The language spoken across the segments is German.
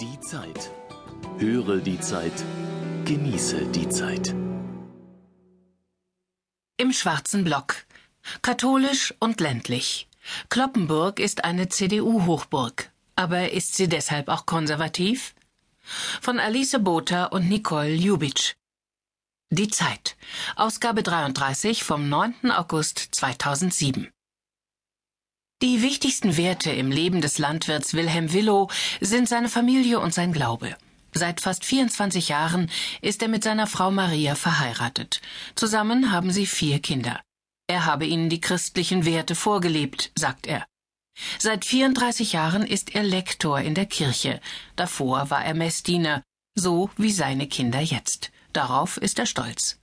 Die Zeit. Höre die Zeit. Genieße die Zeit. Im schwarzen Block. Katholisch und ländlich. Kloppenburg ist eine CDU-Hochburg. Aber ist sie deshalb auch konservativ? Von Alice Botha und Nicole Ljubitsch. Die Zeit. Ausgabe 33 vom 9. August 2007. Die wichtigsten Werte im Leben des Landwirts Wilhelm Willow sind seine Familie und sein Glaube. Seit fast 24 Jahren ist er mit seiner Frau Maria verheiratet. Zusammen haben sie vier Kinder. Er habe ihnen die christlichen Werte vorgelebt, sagt er. Seit 34 Jahren ist er Lektor in der Kirche. Davor war er Messdiener, so wie seine Kinder jetzt. Darauf ist er stolz.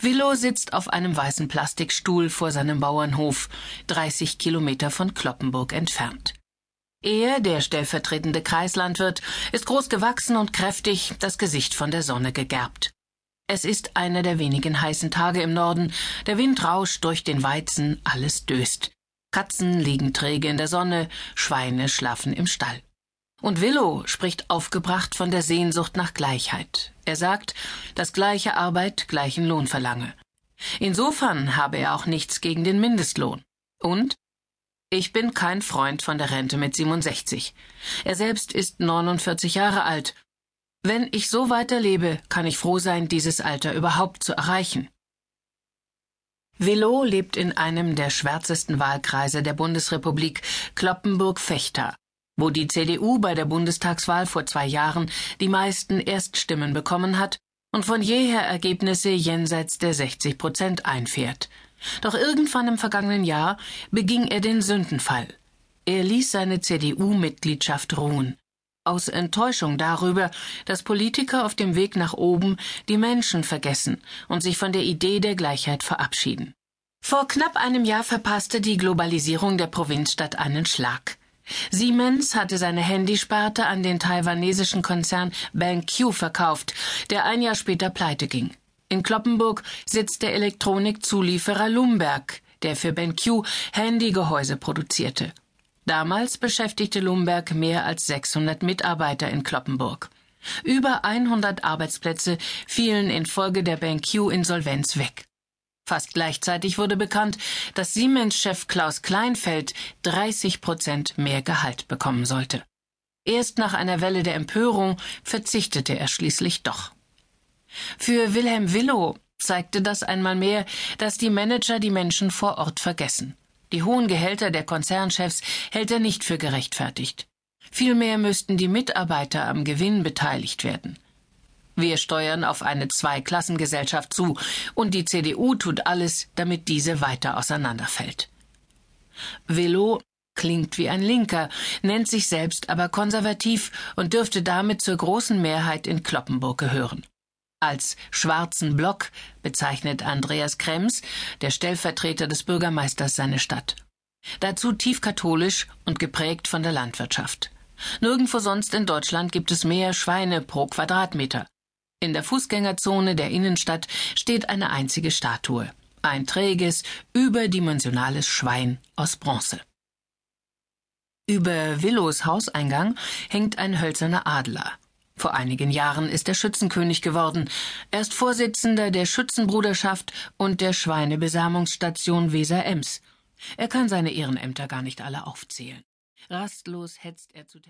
Willow sitzt auf einem weißen Plastikstuhl vor seinem Bauernhof, 30 Kilometer von Kloppenburg entfernt. Er, der stellvertretende Kreislandwirt, ist groß gewachsen und kräftig, das Gesicht von der Sonne gegerbt. Es ist einer der wenigen heißen Tage im Norden, der Wind rauscht durch den Weizen, alles döst. Katzen liegen träge in der Sonne, Schweine schlafen im Stall. Und Willow spricht aufgebracht von der Sehnsucht nach Gleichheit. Er sagt, dass gleiche Arbeit gleichen Lohn verlange. Insofern habe er auch nichts gegen den Mindestlohn. Und ich bin kein Freund von der Rente mit 67. Er selbst ist 49 Jahre alt. Wenn ich so weiterlebe, kann ich froh sein, dieses Alter überhaupt zu erreichen. Willow lebt in einem der schwärzesten Wahlkreise der Bundesrepublik, Kloppenburg-Fechter wo die CDU bei der Bundestagswahl vor zwei Jahren die meisten Erststimmen bekommen hat und von jeher Ergebnisse jenseits der 60 Prozent einfährt. Doch irgendwann im vergangenen Jahr beging er den Sündenfall. Er ließ seine CDU-Mitgliedschaft ruhen. Aus Enttäuschung darüber, dass Politiker auf dem Weg nach oben die Menschen vergessen und sich von der Idee der Gleichheit verabschieden. Vor knapp einem Jahr verpasste die Globalisierung der Provinzstadt einen Schlag. Siemens hatte seine Handysparte an den taiwanesischen Konzern BenQ verkauft, der ein Jahr später pleite ging. In Kloppenburg sitzt der Elektronikzulieferer Lumberg, der für BenQ Handygehäuse produzierte. Damals beschäftigte Lumberg mehr als 600 Mitarbeiter in Kloppenburg. Über 100 Arbeitsplätze fielen infolge der BenQ-Insolvenz weg. Fast gleichzeitig wurde bekannt, dass Siemens-Chef Klaus Kleinfeld 30 Prozent mehr Gehalt bekommen sollte. Erst nach einer Welle der Empörung verzichtete er schließlich doch. Für Wilhelm Willow zeigte das einmal mehr, dass die Manager die Menschen vor Ort vergessen. Die hohen Gehälter der Konzernchefs hält er nicht für gerechtfertigt. Vielmehr müssten die Mitarbeiter am Gewinn beteiligt werden. Wir steuern auf eine Zweiklassengesellschaft zu, und die CDU tut alles, damit diese weiter auseinanderfällt. Velo klingt wie ein Linker, nennt sich selbst aber konservativ und dürfte damit zur großen Mehrheit in Kloppenburg gehören. Als schwarzen Block bezeichnet Andreas Krems, der Stellvertreter des Bürgermeisters, seine Stadt. Dazu tief katholisch und geprägt von der Landwirtschaft. Nirgendwo sonst in Deutschland gibt es mehr Schweine pro Quadratmeter. In der Fußgängerzone der Innenstadt steht eine einzige Statue. Ein träges, überdimensionales Schwein aus Bronze. Über Willows Hauseingang hängt ein hölzerner Adler. Vor einigen Jahren ist er Schützenkönig geworden. Er ist Vorsitzender der Schützenbruderschaft und der Schweinebesamungsstation Weser-Ems. Er kann seine Ehrenämter gar nicht alle aufzählen. Rastlos hetzt er zu